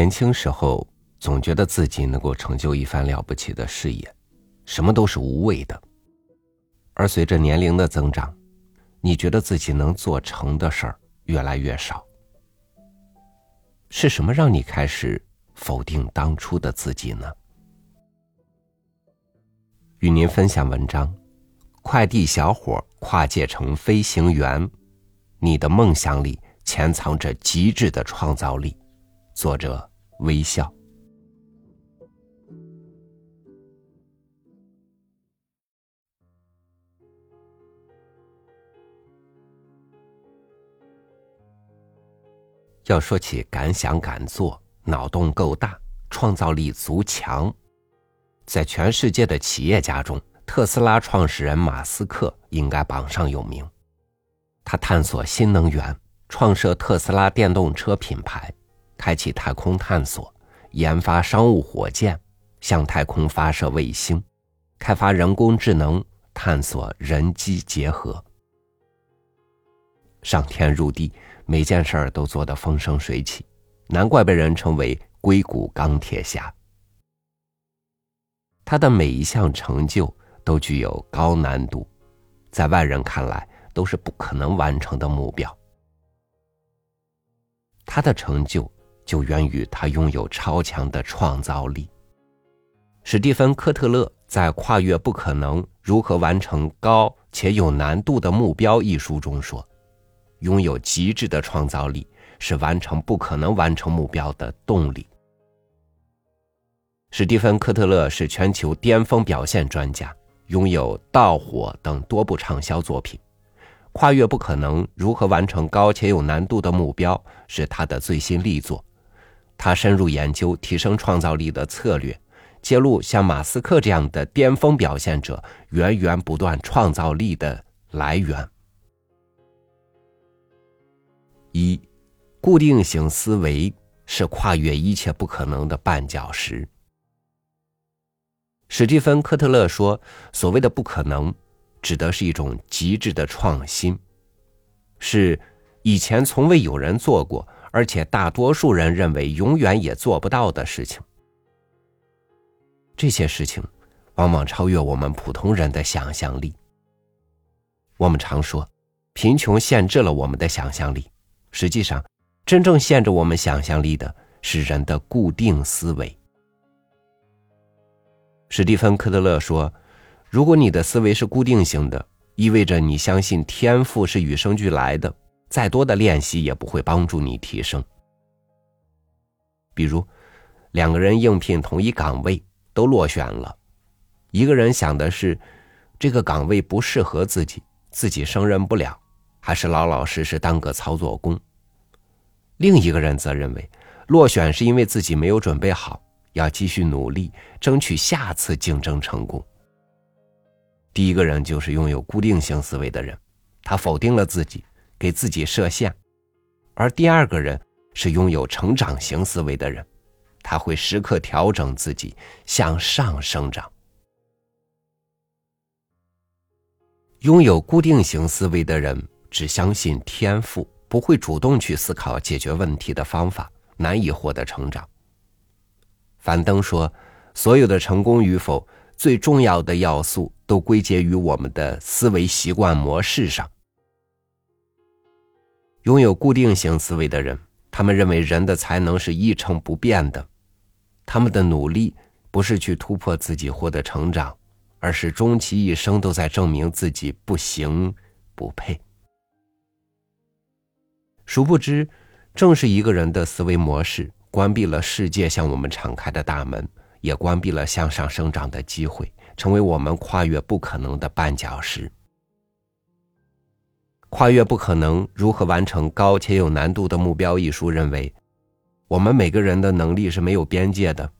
年轻时候总觉得自己能够成就一番了不起的事业，什么都是无谓的。而随着年龄的增长，你觉得自己能做成的事儿越来越少。是什么让你开始否定当初的自己呢？与您分享文章：快递小伙跨界成飞行员，你的梦想里潜藏着极致的创造力。作者微笑。要说起敢想敢做、脑洞够大、创造力足强，在全世界的企业家中，特斯拉创始人马斯克应该榜上有名。他探索新能源，创设特斯拉电动车品牌。开启太空探索，研发商务火箭，向太空发射卫星，开发人工智能，探索人机结合，上天入地，每件事儿都做得风生水起，难怪被人称为硅谷钢铁侠。他的每一项成就都具有高难度，在外人看来都是不可能完成的目标。他的成就。就源于他拥有超强的创造力。史蒂芬·科特勒在《跨越不可能：如何完成高且有难度的目标》一书中说：“拥有极致的创造力是完成不可能完成目标的动力。”史蒂芬·科特勒是全球巅峰表现专家，拥有《盗火》等多部畅销作品。《跨越不可能：如何完成高且有难度的目标》是他的最新力作。他深入研究提升创造力的策略，揭露像马斯克这样的巅峰表现者源源不断创造力的来源。一，固定型思维是跨越一切不可能的绊脚石。史蒂芬·科特勒说：“所谓的不可能，指的是一种极致的创新，是以前从未有人做过。”而且大多数人认为永远也做不到的事情，这些事情往往超越我们普通人的想象力。我们常说，贫穷限制了我们的想象力。实际上，真正限制我们想象力的是人的固定思维。史蒂芬·科特勒说：“如果你的思维是固定性的，意味着你相信天赋是与生俱来的。”再多的练习也不会帮助你提升。比如，两个人应聘同一岗位都落选了，一个人想的是这个岗位不适合自己，自己胜任不了，还是老老实实当个操作工；另一个人则认为落选是因为自己没有准备好，要继续努力，争取下次竞争成功。第一个人就是拥有固定性思维的人，他否定了自己。给自己设限，而第二个人是拥有成长型思维的人，他会时刻调整自己向上生长。拥有固定型思维的人只相信天赋，不会主动去思考解决问题的方法，难以获得成长。樊登说：“所有的成功与否，最重要的要素都归结于我们的思维习惯模式上。”拥有固定型思维的人，他们认为人的才能是一成不变的，他们的努力不是去突破自己获得成长，而是终其一生都在证明自己不行、不配。殊不知，正是一个人的思维模式关闭了世界向我们敞开的大门，也关闭了向上生长的机会，成为我们跨越不可能的绊脚石。跨越不可能，如何完成高且有难度的目标？一书认为，我们每个人的能力是没有边界的，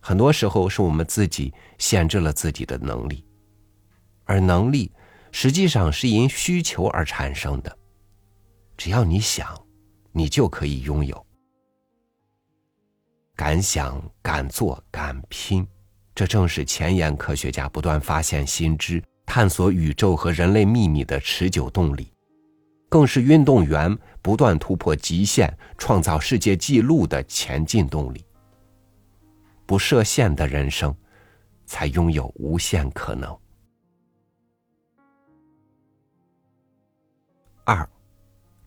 很多时候是我们自己限制了自己的能力，而能力实际上是因需求而产生的。只要你想，你就可以拥有。敢想敢做敢拼，这正是前沿科学家不断发现新知、探索宇宙和人类秘密的持久动力。更是运动员不断突破极限、创造世界纪录的前进动力。不设限的人生，才拥有无限可能。二，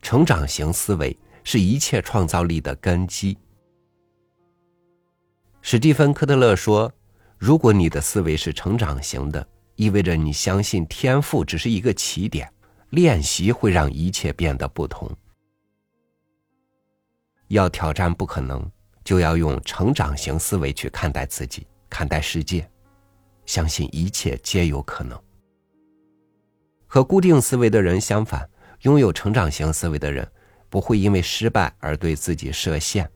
成长型思维是一切创造力的根基。史蒂芬·科特勒说：“如果你的思维是成长型的，意味着你相信天赋只是一个起点，练习会让一切变得不同。要挑战不可能，就要用成长型思维去看待自己，看待世界，相信一切皆有可能。和固定思维的人相反。”拥有成长型思维的人，不会因为失败而对自己设限，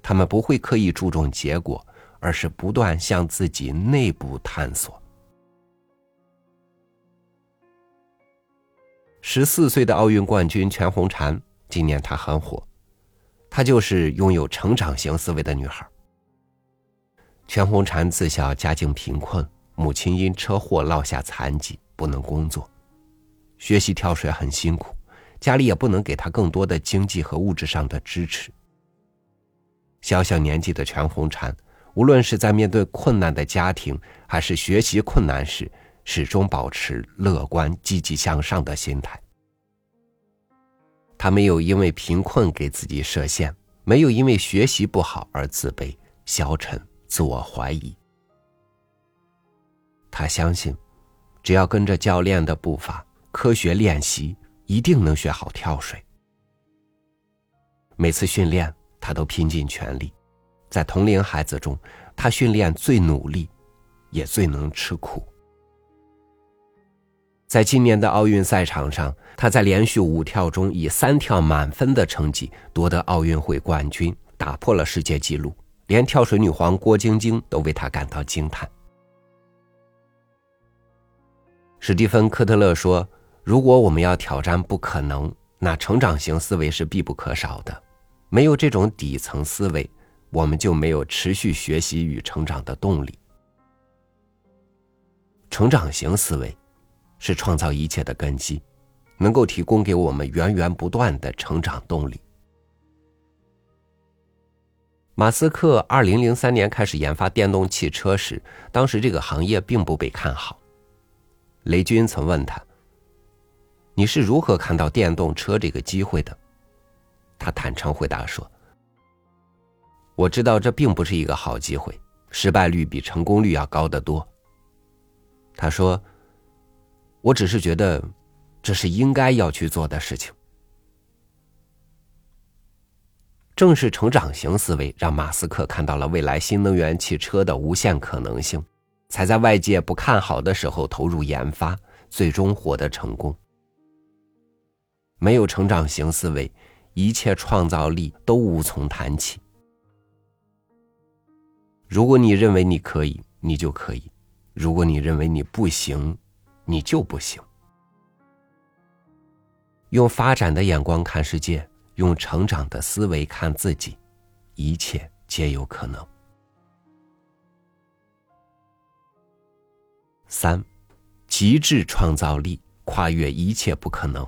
他们不会刻意注重结果，而是不断向自己内部探索。十四岁的奥运冠军全红婵，今年她很火，她就是拥有成长型思维的女孩。全红婵自小家境贫困，母亲因车祸落下残疾，不能工作，学习跳水很辛苦。家里也不能给她更多的经济和物质上的支持。小小年纪的全红婵，无论是在面对困难的家庭，还是学习困难时，始终保持乐观、积极向上的心态。他没有因为贫困给自己设限，没有因为学习不好而自卑、消沉、自我怀疑。他相信，只要跟着教练的步伐，科学练习。一定能学好跳水。每次训练，他都拼尽全力。在同龄孩子中，他训练最努力，也最能吃苦。在今年的奥运赛场上，他在连续五跳中以三跳满分的成绩夺得奥运会冠军，打破了世界纪录。连跳水女皇郭晶晶都为他感到惊叹。史蒂芬·科特勒说。如果我们要挑战不可能，那成长型思维是必不可少的。没有这种底层思维，我们就没有持续学习与成长的动力。成长型思维是创造一切的根基，能够提供给我们源源不断的成长动力。马斯克二零零三年开始研发电动汽车时，当时这个行业并不被看好。雷军曾问他。你是如何看到电动车这个机会的？他坦诚回答说：“我知道这并不是一个好机会，失败率比成功率要高得多。”他说：“我只是觉得这是应该要去做的事情。”正是成长型思维让马斯克看到了未来新能源汽车的无限可能性，才在外界不看好的时候投入研发，最终获得成功。没有成长型思维，一切创造力都无从谈起。如果你认为你可以，你就可以；如果你认为你不行，你就不行。用发展的眼光看世界，用成长的思维看自己，一切皆有可能。三，极致创造力跨越一切不可能。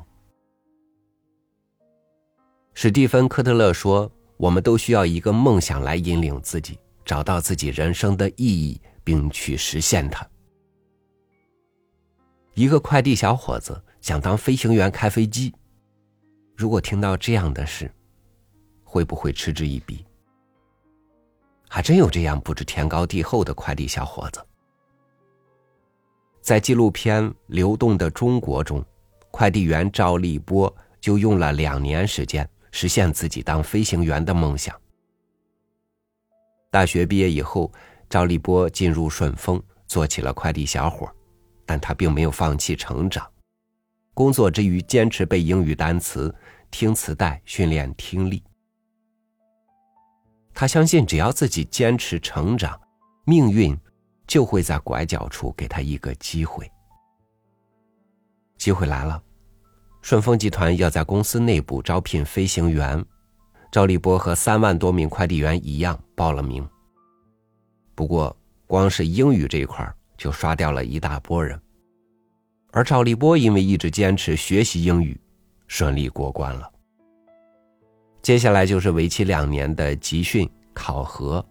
史蒂芬·科特勒说：“我们都需要一个梦想来引领自己，找到自己人生的意义，并去实现它。”一个快递小伙子想当飞行员开飞机，如果听到这样的事，会不会嗤之以鼻？还真有这样不知天高地厚的快递小伙子。在纪录片《流动的中国》中，快递员赵立波就用了两年时间。实现自己当飞行员的梦想。大学毕业以后，赵立波进入顺丰，做起了快递小伙，但他并没有放弃成长。工作之余，坚持背英语单词、听磁带，训练听力。他相信，只要自己坚持成长，命运就会在拐角处给他一个机会。机会来了。顺丰集团要在公司内部招聘飞行员，赵立波和三万多名快递员一样报了名。不过，光是英语这一块就刷掉了一大波人。而赵立波因为一直坚持学习英语，顺利过关了。接下来就是为期两年的集训考核，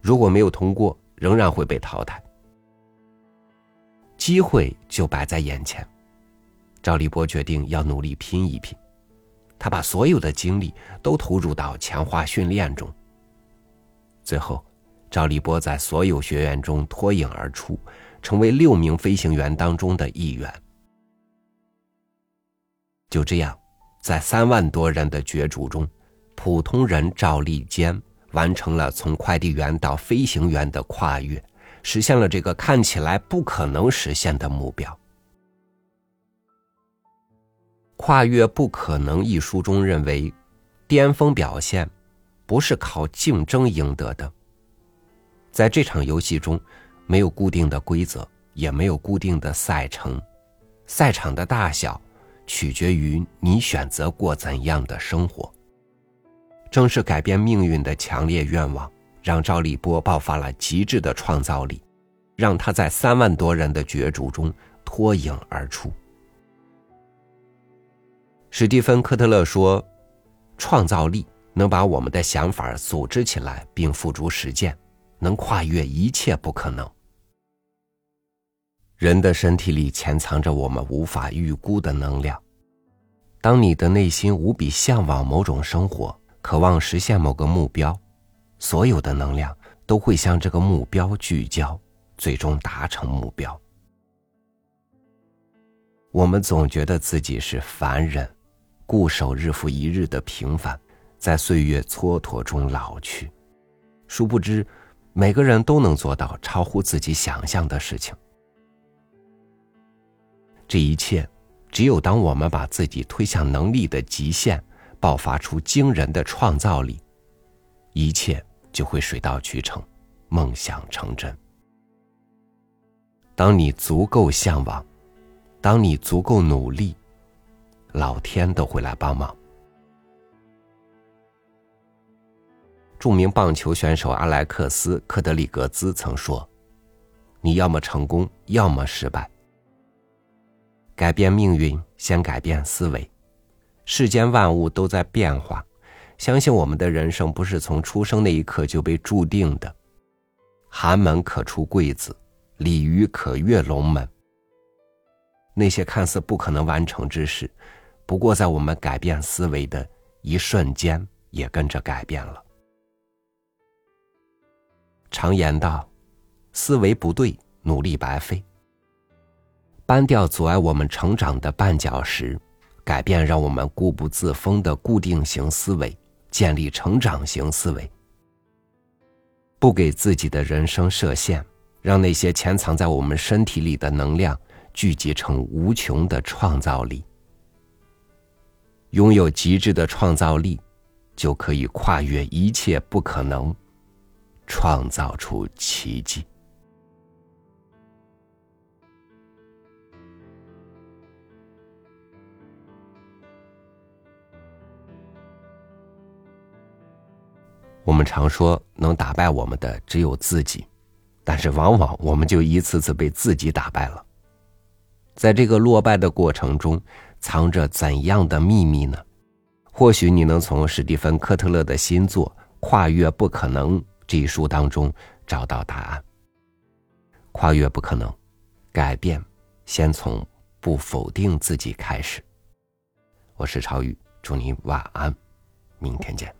如果没有通过，仍然会被淘汰。机会就摆在眼前，赵立波决定要努力拼一拼。他把所有的精力都投入到强化训练中。最后，赵立波在所有学员中脱颖而出，成为六名飞行员当中的一员。就这样，在三万多人的角逐中，普通人赵立坚完成了从快递员到飞行员的跨越，实现了这个看起来不可能实现的目标。跨越不可能一书中认为，巅峰表现不是靠竞争赢得的。在这场游戏中，没有固定的规则，也没有固定的赛程，赛场的大小取决于你选择过怎样的生活。正是改变命运的强烈愿望，让赵立波爆发了极致的创造力，让他在三万多人的角逐中脱颖而出。史蒂芬·科特勒说：“创造力能把我们的想法组织起来并付诸实践，能跨越一切不可能。人的身体里潜藏着我们无法预估的能量。当你的内心无比向往某种生活，渴望实现某个目标，所有的能量都会向这个目标聚焦，最终达成目标。我们总觉得自己是凡人。”固守日复一日的平凡，在岁月蹉跎中老去。殊不知，每个人都能做到超乎自己想象的事情。这一切，只有当我们把自己推向能力的极限，爆发出惊人的创造力，一切就会水到渠成，梦想成真。当你足够向往，当你足够努力。老天都会来帮忙。著名棒球选手阿莱克斯·科德里格兹曾说：“你要么成功，要么失败。改变命运，先改变思维。世间万物都在变化，相信我们的人生不是从出生那一刻就被注定的。寒门可出贵子，鲤鱼可跃龙门。那些看似不可能完成之事。”不过，在我们改变思维的一瞬间，也跟着改变了。常言道：“思维不对，努力白费。”搬掉阻碍我们成长的绊脚石，改变让我们固步自封的固定型思维，建立成长型思维。不给自己的人生设限，让那些潜藏在我们身体里的能量聚集成无穷的创造力。拥有极致的创造力，就可以跨越一切不可能，创造出奇迹。我们常说，能打败我们的只有自己，但是往往我们就一次次被自己打败了。在这个落败的过程中，藏着怎样的秘密呢？或许你能从史蒂芬·科特勒的新作《跨越不可能》这一书当中找到答案。跨越不可能，改变先从不否定自己开始。我是超宇，祝你晚安，明天见。